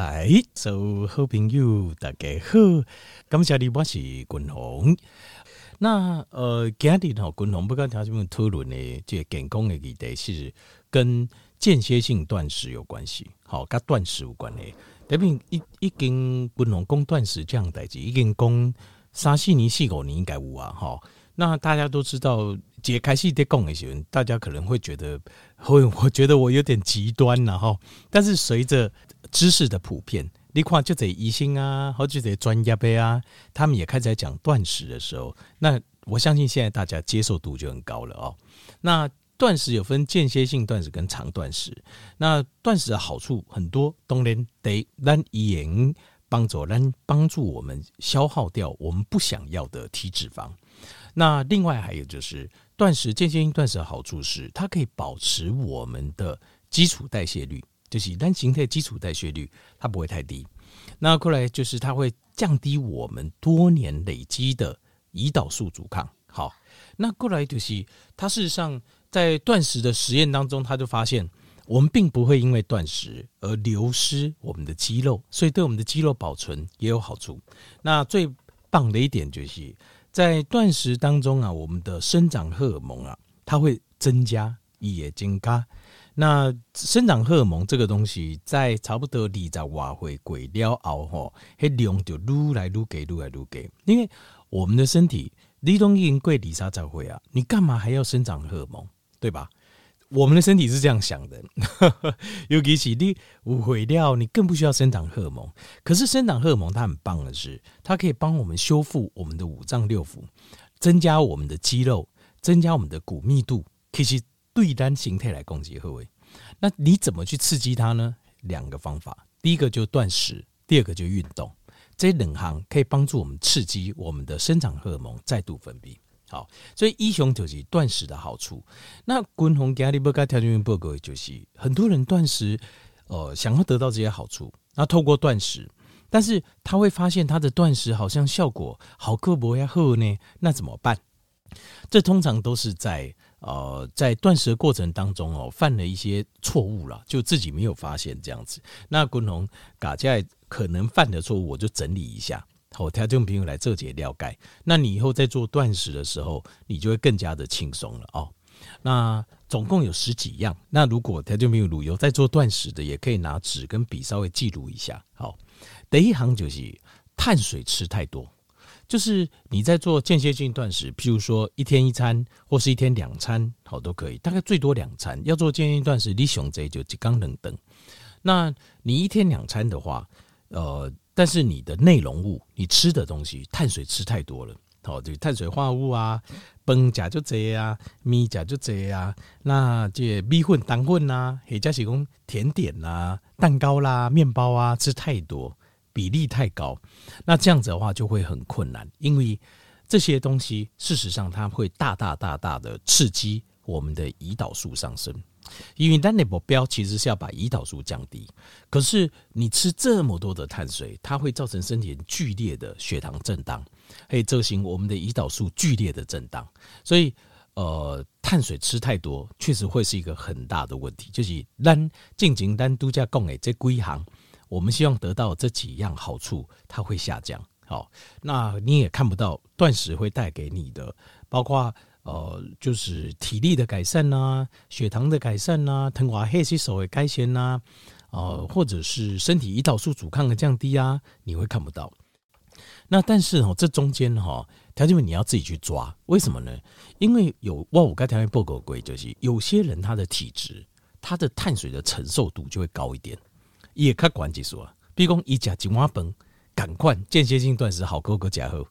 嗨，所有好朋友大家好，感谢你，我是君宏。那呃，今日吼，君宏不跟条件讨论的这个健康的议题是跟间歇性断食有关系，好，跟断食有关的。特别一已经君宏讲断食这样代志，已经讲三四年、四五年应该有啊，哈。那大家都知道，解开系在讲的时候，大家可能会觉得，会我觉得我有点极端了哈。但是随着知识的普遍，你看就这医生啊，或者这专家呗啊，他们也开始在讲断食的时候，那我相信现在大家接受度就很高了哦。那断食有分间歇性断食跟长断食，那断食的好处很多，当然得让盐帮助让帮助我们消耗掉我们不想要的体脂肪。那另外还有就是断食，间歇性断食的好处是，它可以保持我们的基础代谢率，就是单形态基础代谢率，它不会太低。那过来就是它会降低我们多年累积的胰岛素阻抗。好，那过来就是它事实上在断食的实验当中，它就发现我们并不会因为断食而流失我们的肌肉，所以对我们的肌肉保存也有好处。那最棒的一点就是。在断食当中啊，我们的生长荷尔蒙啊，它会增加，也增加。那生长荷尔蒙这个东西，在差不多二十外岁过了后，吼，那量就愈来愈给，愈来愈给。因为我们的身体，你都已经过二十才会啊，你干嘛还要生长荷尔蒙，对吧？我们的身体是这样想的，尤其是你毁掉，你更不需要生长荷尔蒙。可是生长荷尔蒙它很棒的是，它可以帮我们修复我们的五脏六腑，增加我们的肌肉，增加我们的骨密度。其实对单形态来攻击何为？那你怎么去刺激它呢？两个方法，第一个就断食，第二个就运动。这两行可以帮助我们刺激我们的生长荷尔蒙再度分泌。好，所以一雄就是断食的好处。那均衡家里不该条件报告就是很多人断食，呃，想要得到这些好处，那透过断食，但是他会发现他的断食好像效果好刻薄呀好呢，那怎么办？这通常都是在呃在断食的过程当中哦，犯了一些错误了，就自己没有发现这样子。那均衡大家可能犯的错误，我就整理一下。好，听众朋友来这节了解，那你以后在做断食的时候，你就会更加的轻松了哦。那总共有十几样，那如果听众朋友有在做断食的，也可以拿纸跟笔稍微记录一下。好，第一行就是碳水吃太多，就是你在做间歇性断食，譬如说一天一餐或是一天两餐，好都可以，大概最多两餐。要做间歇性断食，你熊贼就一缸冷灯。那你一天两餐的话，呃。但是你的内容物，你吃的东西，碳水吃太多了，好，就碳水化合物啊，饭加就这啊，米加就这啊，那这米粉、蛋粉啊，或者是讲甜点啊、蛋糕啦、面包啊，吃太多，比例太高，那这样子的话就会很困难，因为这些东西事实上它会大大大大的刺激我们的胰岛素上升。因为单的目标其实是要把胰岛素降低，可是你吃这么多的碳水，它会造成身体剧烈的血糖震荡，可以造成我们的胰岛素剧烈的震荡。所以，呃，碳水吃太多确实会是一个很大的问题。就是单进行单独家供给这几行，我们希望得到这几样好处，它会下降。好，那你也看不到断食会带给你的，包括。呃，就是体力的改善呐、血糖的改善呐、啊，糖化血吸收的改善呐、啊，呃，或者是身体胰岛素阻抗的降低啊，你会看不到。那但是哦，这中间哈，条件你要自己去抓，为什么呢？因为有哇，我刚才报告过，就是有些人他的体质，他的碳水的承受度就会高一点，也看关系说，比如讲一甲金蛙崩，赶快间歇性断食好哥哥加后。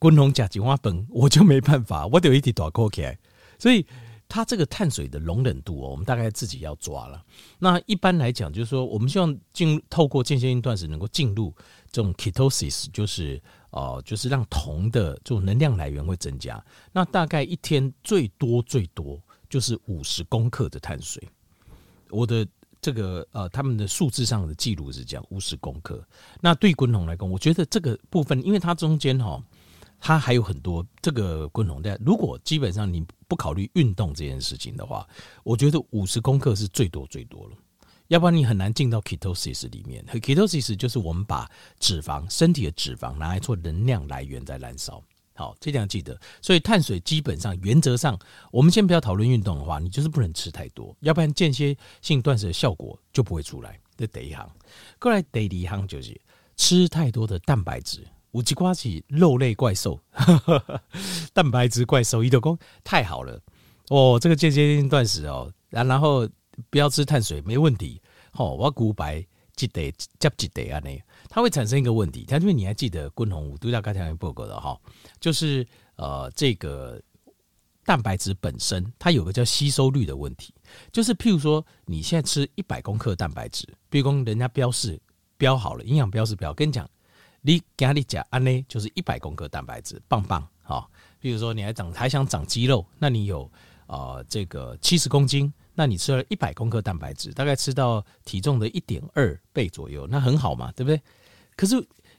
均衡吃一碗饭，我就没办法，我得一直大口起来。所以，它这个碳水的容忍度哦，我们大概自己要抓了。那一般来讲，就是说，我们希望进透过间歇性断食，能够进入这种 ketosis，就是呃，就是让酮的这种能量来源会增加。那大概一天最多最多就是五十公克的碳水。我的这个呃，他们的数字上的记录是这样，五十公克。那对均衡来讲，我觉得这个部分，因为它中间哈。它还有很多这个均衡的。如果基本上你不考虑运动这件事情的话，我觉得五十公克是最多最多了。要不然你很难进到 ketosis 里面。ketosis 就是我们把脂肪、身体的脂肪拿来做能量来源在燃烧。好，这点要记得。所以碳水基本上原则上，我们先不要讨论运动的话，你就是不能吃太多，要不然间歇性断食的效果就不会出来。这第一行，过来第二行就是吃太多的蛋白质。五吉瓜起肉类怪兽，蛋白质怪兽，伊德公太好了哦！这个间歇性断食哦，然然后不要吃碳水没问题。哦，我骨白记得加记得啊，那它会产生一个问题，它因为你还记得滚红都要刚才报告的哈，就是呃这个蛋白质本身它有个叫吸收率的问题，就是譬如说你现在吃一百公克蛋白质，比如说人家标示标好了，营养标示标，跟你讲。你给你讲安呢，就是一百公克蛋白质，棒棒哈。比如说你还长还想长肌肉，那你有呃这个七十公斤，那你吃了一百公克蛋白质，大概吃到体重的一点二倍左右，那很好嘛，对不对？可是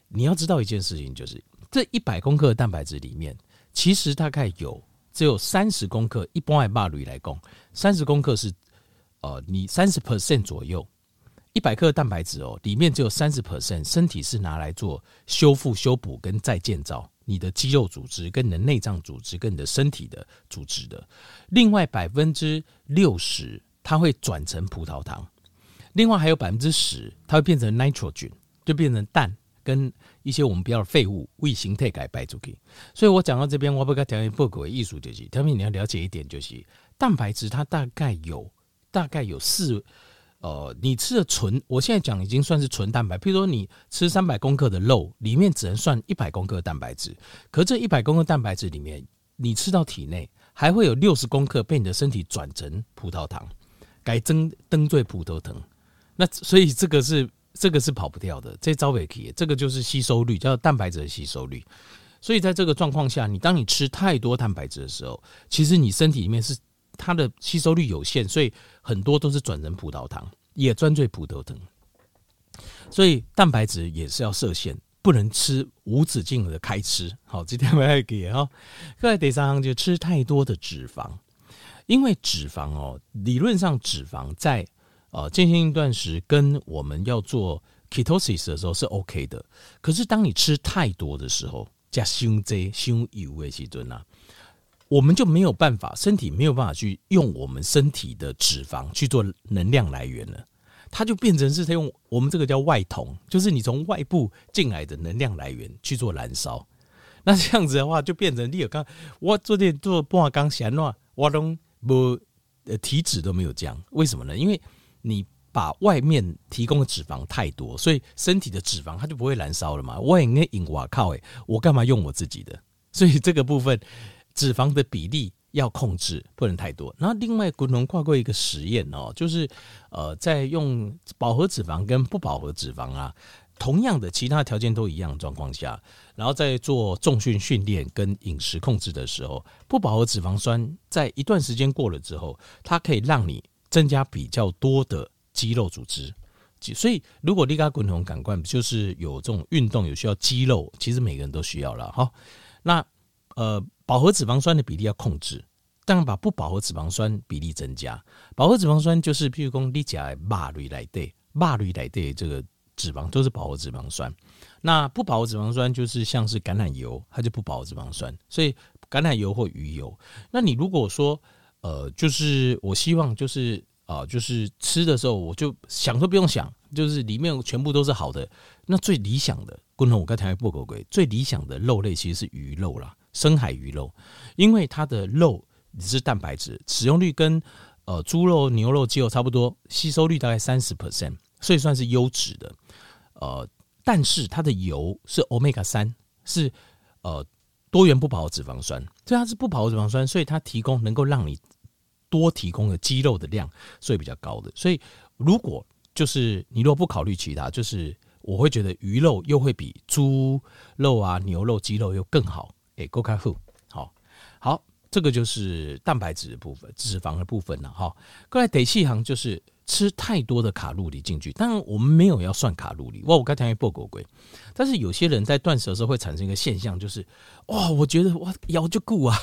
你要知道一件事情，就是这一百公克的蛋白质里面，其实大概有只有三十公克，一般爱霸驴来讲，三十公克是呃你三十 percent 左右。一百克蛋白质哦，里面只有三十 percent，身体是拿来做修复、修补跟再建造你的肌肉组织、跟你的内脏组织、跟你的身体的组织的。另外百分之六十，它会转成葡萄糖。另外还有百分之十，它会变成 nitrogen，就变成氮跟一些我们不要的废物，为形态改白出去。所以我讲到这边，我不该讲一报告的艺术就是，他们你要了解一点，就是蛋白质它大概有大概有四。呃，你吃的纯，我现在讲已经算是纯蛋白。譬如说，你吃三百公克的肉，里面只能算一百公克蛋白质。可这一百公克蛋白质里面，你吃到体内还会有六十公克被你的身体转成葡萄糖，改增登最葡萄糖。那所以这个是这个是跑不掉的，这招尾可这个就是吸收率，叫蛋白质的吸收率。所以在这个状况下，你当你吃太多蛋白质的时候，其实你身体里面是。它的吸收率有限，所以很多都是转成葡萄糖，也专最葡萄糖。所以蛋白质也是要设限，不能吃无止境的开吃。好，今天我要给哈，各位第三就吃太多的脂肪，因为脂肪哦，理论上脂肪在呃间歇性断食跟我们要做 ketosis 的时候是 OK 的，可是当你吃太多的时候，加胸这胸油的时阵啊。我们就没有办法，身体没有办法去用我们身体的脂肪去做能量来源了，它就变成是它用我们这个叫外酮，就是你从外部进来的能量来源去做燃烧。那这样子的话，就变成你有刚我昨天做半缸咸话，我都不呃体脂都没有降，为什么呢？因为你把外面提供的脂肪太多，所以身体的脂肪它就不会燃烧了嘛。我应该引我靠诶，我干嘛用我自己的？所以这个部分。脂肪的比例要控制，不能太多。然后另外，滚龙跨过一个实验哦，就是呃，在用饱和脂肪跟不饱和脂肪啊，同样的其他条件都一样的状况下，然后在做重训训练跟饮食控制的时候，不饱和脂肪酸在一段时间过了之后，它可以让你增加比较多的肌肉组织。所以，如果你跟滚筒感官就是有这种运动有需要肌肉，其实每个人都需要了哈。那呃。饱和脂肪酸的比例要控制，当然把不饱和脂肪酸比例增加。饱和脂肪酸就是，譬如说你讲肉类来对，肉类来对这个脂肪都是饱和脂肪酸。那不饱和脂肪酸就是像是橄榄油，它就不饱和脂肪酸。所以橄榄油或鱼油，那你如果说呃，就是我希望就是啊、呃，就是吃的时候我就想都不用想，就是里面全部都是好的。那最理想的，共同我刚才不狗鬼，最理想的肉类其实是鱼肉啦。深海鱼肉，因为它的肉只是蛋白质，使用率跟呃猪肉、牛肉、鸡肉差不多，吸收率大概三十 percent，所以算是优质的。呃，但是它的油是 omega 三，是呃多元不饱和脂肪酸，所以它是不饱和脂肪酸，所以它提供能够让你多提供的肌肉的量，所以比较高的。所以如果就是你如果不考虑其他，就是我会觉得鱼肉又会比猪肉啊、牛肉、鸡肉又更好。哎，够开户，好，好，这个就是蛋白质的部分，脂肪的部分了哈。过来得细行就是吃太多的卡路里进去，当然我们没有要算卡路里。哇，我刚才报过贵，但是有些人在断食的时候会产生一个现象，就是哇，我觉得哇腰就顾啊，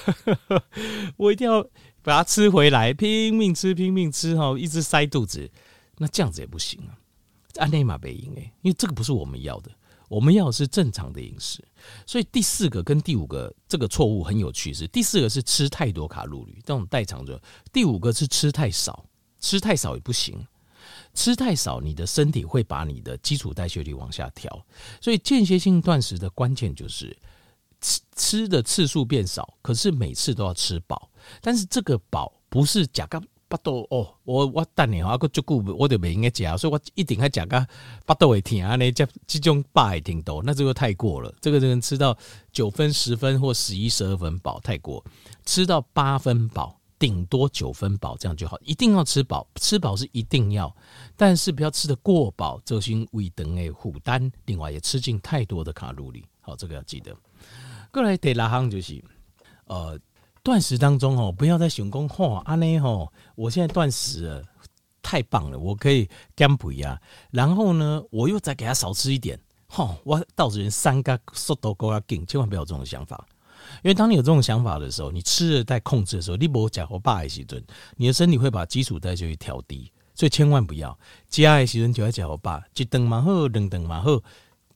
我一定要把它吃回来，拼命吃，拼命吃哈，一直塞肚子。那这样子也不行啊。按内马北赢诶，因为这个不是我们要的，我们要的是正常的饮食。所以第四个跟第五个这个错误很有趣，是第四个是吃太多卡路里，这种代偿者；第五个是吃太少，吃太少也不行。吃太少，你的身体会把你的基础代谢率往下调。所以间歇性断食的关键就是吃吃的次数变少，可是每次都要吃饱。但是这个饱不是假个巴肚哦，我我等你啊，个足够，我就不应该吃，所以我一定要假个巴肚会甜啊，那这这种饱也挺多，那这个太过了。这个就能吃到九分、十分或十一、十二分饱太过，吃到八分饱。顶多九分饱，这样就好。一定要吃饱，吃饱是一定要，但是不要吃得过饱，这些胃等诶负担。另外也吃进太多的卡路里，好，这个要记得。过来第六行就是，呃，断食当中哦，不要再想讲吼，安尼吼，我现在断食了，太棒了，我可以减肥啊。然后呢，我又再给他少吃一点，吼，我到时人三个速度够要紧，千万不要有这种想法。因为当你有这种想法的时候，你吃的在控制的时候，你不假或霸的时阵，你的身体会把基础代谢率调低，所以千万不要加的时阵就要假或霸，一顿嘛好，两顿嘛好，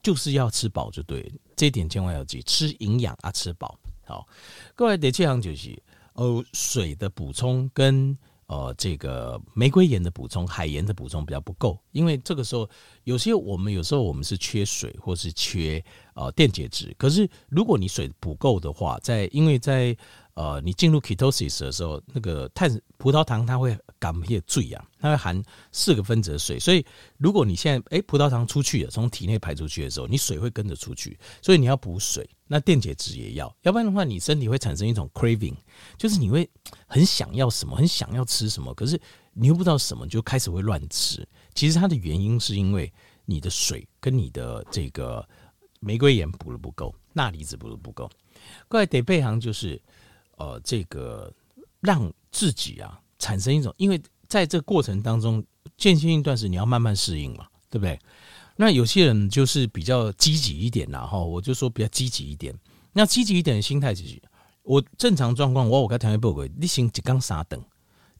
就是要吃饱就对了，这一点千万要记，吃营养啊，吃饱。好，各位第七行就是哦水的补充跟。呃，这个玫瑰盐的补充、海盐的补充比较不够，因为这个时候有些我们有时候我们是缺水或是缺呃电解质，可是如果你水不够的话，在因为在呃你进入 ketosis 的时候，那个碳葡萄糖它会含一些水啊，它会含四个分子的水，所以如果你现在哎葡萄糖出去了，从体内排出去的时候，你水会跟着出去，所以你要补水。那电解质也要，要不然的话，你身体会产生一种 craving，就是你会很想要什么，很想要吃什么，可是你又不知道什么，就开始会乱吃。其实它的原因是因为你的水跟你的这个玫瑰盐补的不够，钠离子补的不够。过来得备行就是，呃，这个让自己啊产生一种，因为在这个过程当中，间歇性断食你要慢慢适应嘛，对不对？那有些人就是比较积极一点啦，哈，我就说比较积极一点。那积极一点的心态就是，我正常状况，我我跟条件不合，你先一缸三顿。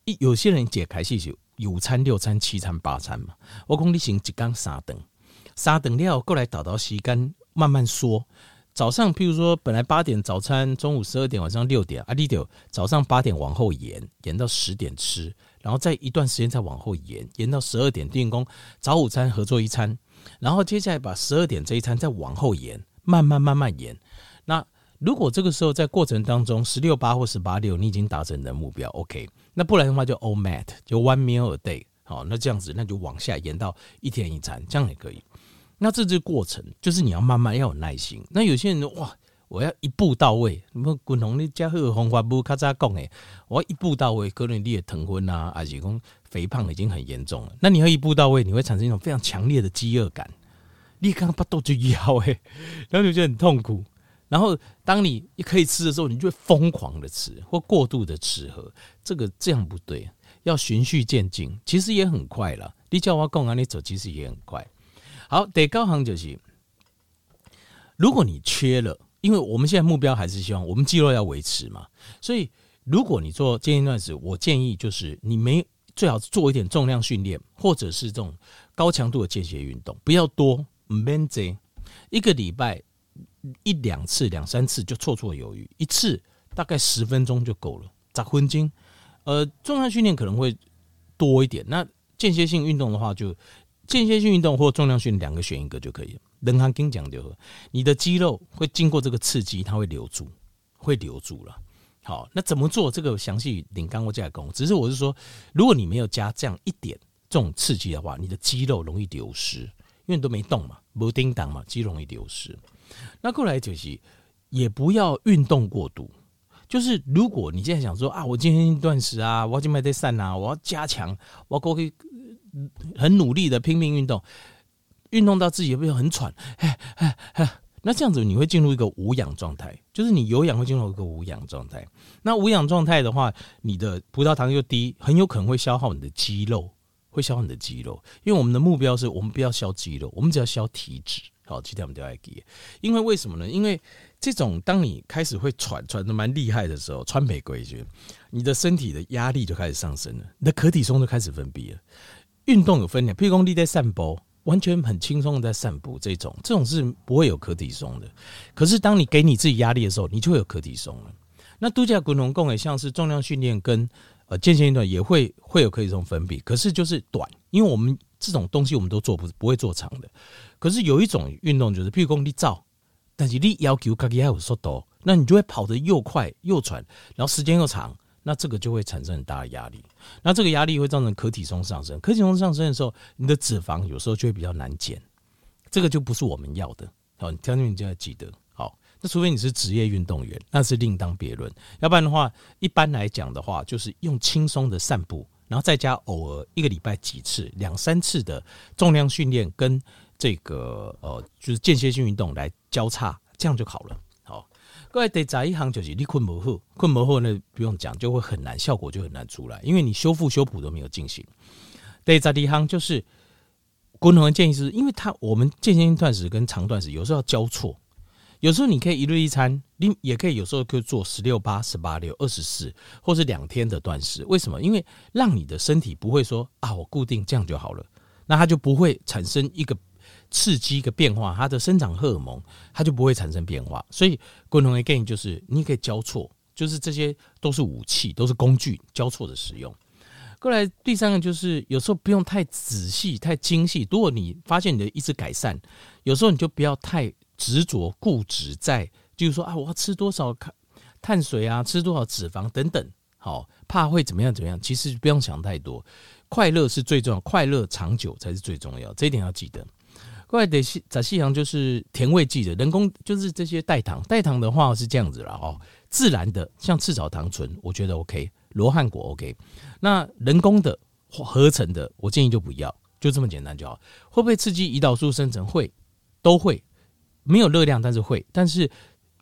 一有些人解开是有午餐、六餐、七餐、八餐嘛。我讲你先一缸三顿，三顿了后过来倒倒时间慢慢说。早上譬如说本来八点早餐，中午十二点，晚上六点啊，你就早上八点往后延，延到十点吃，然后再一段时间再往后延，延到十二点定工早午餐合作一餐。然后接下来把十二点这一餐再往后延，慢慢慢慢延。那如果这个时候在过程当中十六八或十八六你已经达成你的目标，OK。那不然的话就 OMAD，就 One Meal a Day。好，那这样子那就往下延到一天一餐，这样也可以。那这这个过程就是你要慢慢要有耐心。那有些人哇，我要一步到位。什么滚红的加贺红花布咔嚓讲诶，我要一步到位，可能你也疼昏啊，还是讲。肥胖已经很严重了，那你要一步到位，你会产生一种非常强烈的饥饿感，你刚刚把肚就要诶，然后你就觉得很痛苦。然后当你一可以吃的时候，你就会疯狂的吃或过度的吃喝，这个这样不对，要循序渐进，其实也很快了。你叫我讲啊，你走其实也很快。好，得高行就是，如果你缺了，因为我们现在目标还是希望我们肌肉要维持嘛，所以如果你做间歇断食，我建议就是你没。最好做一点重量训练，或者是这种高强度的间歇运动，不要多，唔免多，一个礼拜一两次、两三次就绰绰有余，一次大概十分钟就够了。十分钟，呃，重量训练可能会多一点。那间歇性运动的话，就间歇性运动或重量训练两个选一个就可以了。人行跟讲究，你的肌肉会经过这个刺激，它会留住，会留住了。好，那怎么做？这个详细领刚我再来讲。只是我是说，如果你没有加这样一点这种刺激的话，你的肌肉容易流失，因为你都没动嘛，没叮当嘛，肌肉容易流失。那过来就是，也不要运动过度。就是如果你现在想说啊，我今天断食啊，我要去买点散啊，我要加强，我要过去很努力的拼命运动，运动到自己会很喘，哎哎哎。那这样子你会进入一个无氧状态，就是你有氧会进入一个无氧状态。那无氧状态的话，你的葡萄糖又低，很有可能会消耗你的肌肉，会消耗你的肌肉。因为我们的目标是我们不要消肌肉，我们只要消体脂。好，其他我们都要给。因为为什么呢？因为这种当你开始会喘喘的蛮厉害的时候，川北规矩，你的身体的压力就开始上升了，你的可体松就开始分泌了。运动有分量，譬如说你在散步，完全很轻松的在散步，这种这种是不会有可体松的。可是当你给你自己压力的时候，你就会有可体松了。那度假滚筒共也像是重量训练跟呃间歇运动也会会有可体松分泌，可是就是短，因为我们这种东西我们都做不不会做长的。可是有一种运动就是，譬如说你走，但是你要求自己还有速度，那你就会跑得又快又喘，然后时间又长。那这个就会产生很大的压力，那这个压力会造成可体松上升，可体松上升的时候，你的脂肪有时候就会比较难减，这个就不是我们要的。好，你听听你就要记得。好，那除非你是职业运动员，那是另当别论。要不然的话，一般来讲的话，就是用轻松的散步，然后再加偶尔一个礼拜几次、两三次的重量训练跟这个呃，就是间歇性运动来交叉，这样就好了。各位得在一行就是你困不好，困不好呢不用讲，就会很难，效果就很难出来，因为你修复修补都没有进行。得在一行就是，共同的建议是，因为它我们间歇性断食跟长断食有时候要交错，有时候你可以一日一餐，你也可以有时候可以做十六八、十八六、二十四，或是两天的断食。为什么？因为让你的身体不会说啊，我固定这样就好了，那它就不会产生一个。刺激一个变化，它的生长荷尔蒙它就不会产生变化，所以共同的建议就是你可以交错，就是这些都是武器，都是工具，交错的使用。过来第三个就是有时候不用太仔细、太精细。如果你发现你的一直改善，有时候你就不要太执着、固执在，就是说啊，我要吃多少碳水啊，吃多少脂肪等等，好，怕会怎么样怎么样。其实不用想太多，快乐是最重要，快乐长久才是最重要，这一点要记得。怪得西在西洋就是甜味剂的人工，就是这些代糖。代糖的话是这样子了哦，自然的像赤藻糖醇，我觉得 OK，罗汉果 OK。那人工的合成的，我建议就不要，就这么简单就好。会不会刺激胰岛素生成？会，都会，没有热量，但是会。但是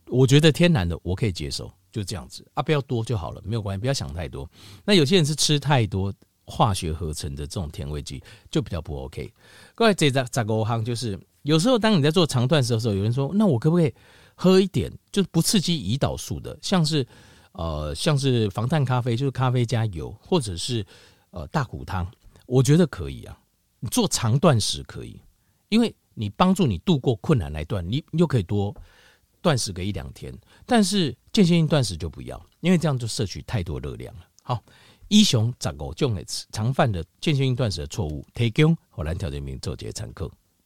我觉得天然的我可以接受，就这样子啊，不要多就好了，没有关系，不要想太多。那有些人是吃太多。化学合成的这种甜味剂就比较不 OK。各位这在在国行就是有时候当你在做长断食的时候，有人说，那我可不可以喝一点就是不刺激胰岛素的，像是呃像是防弹咖啡，就是咖啡加油，或者是呃大骨汤，我觉得可以啊。你做长断食可以，因为你帮助你度过困难来断，你又可以多断食个一两天。但是间歇性断食就不要，因为这样就摄取太多热量了。好。一雄十五种的常犯的间歇性断食的错误，提供和咱条件民做这些参考。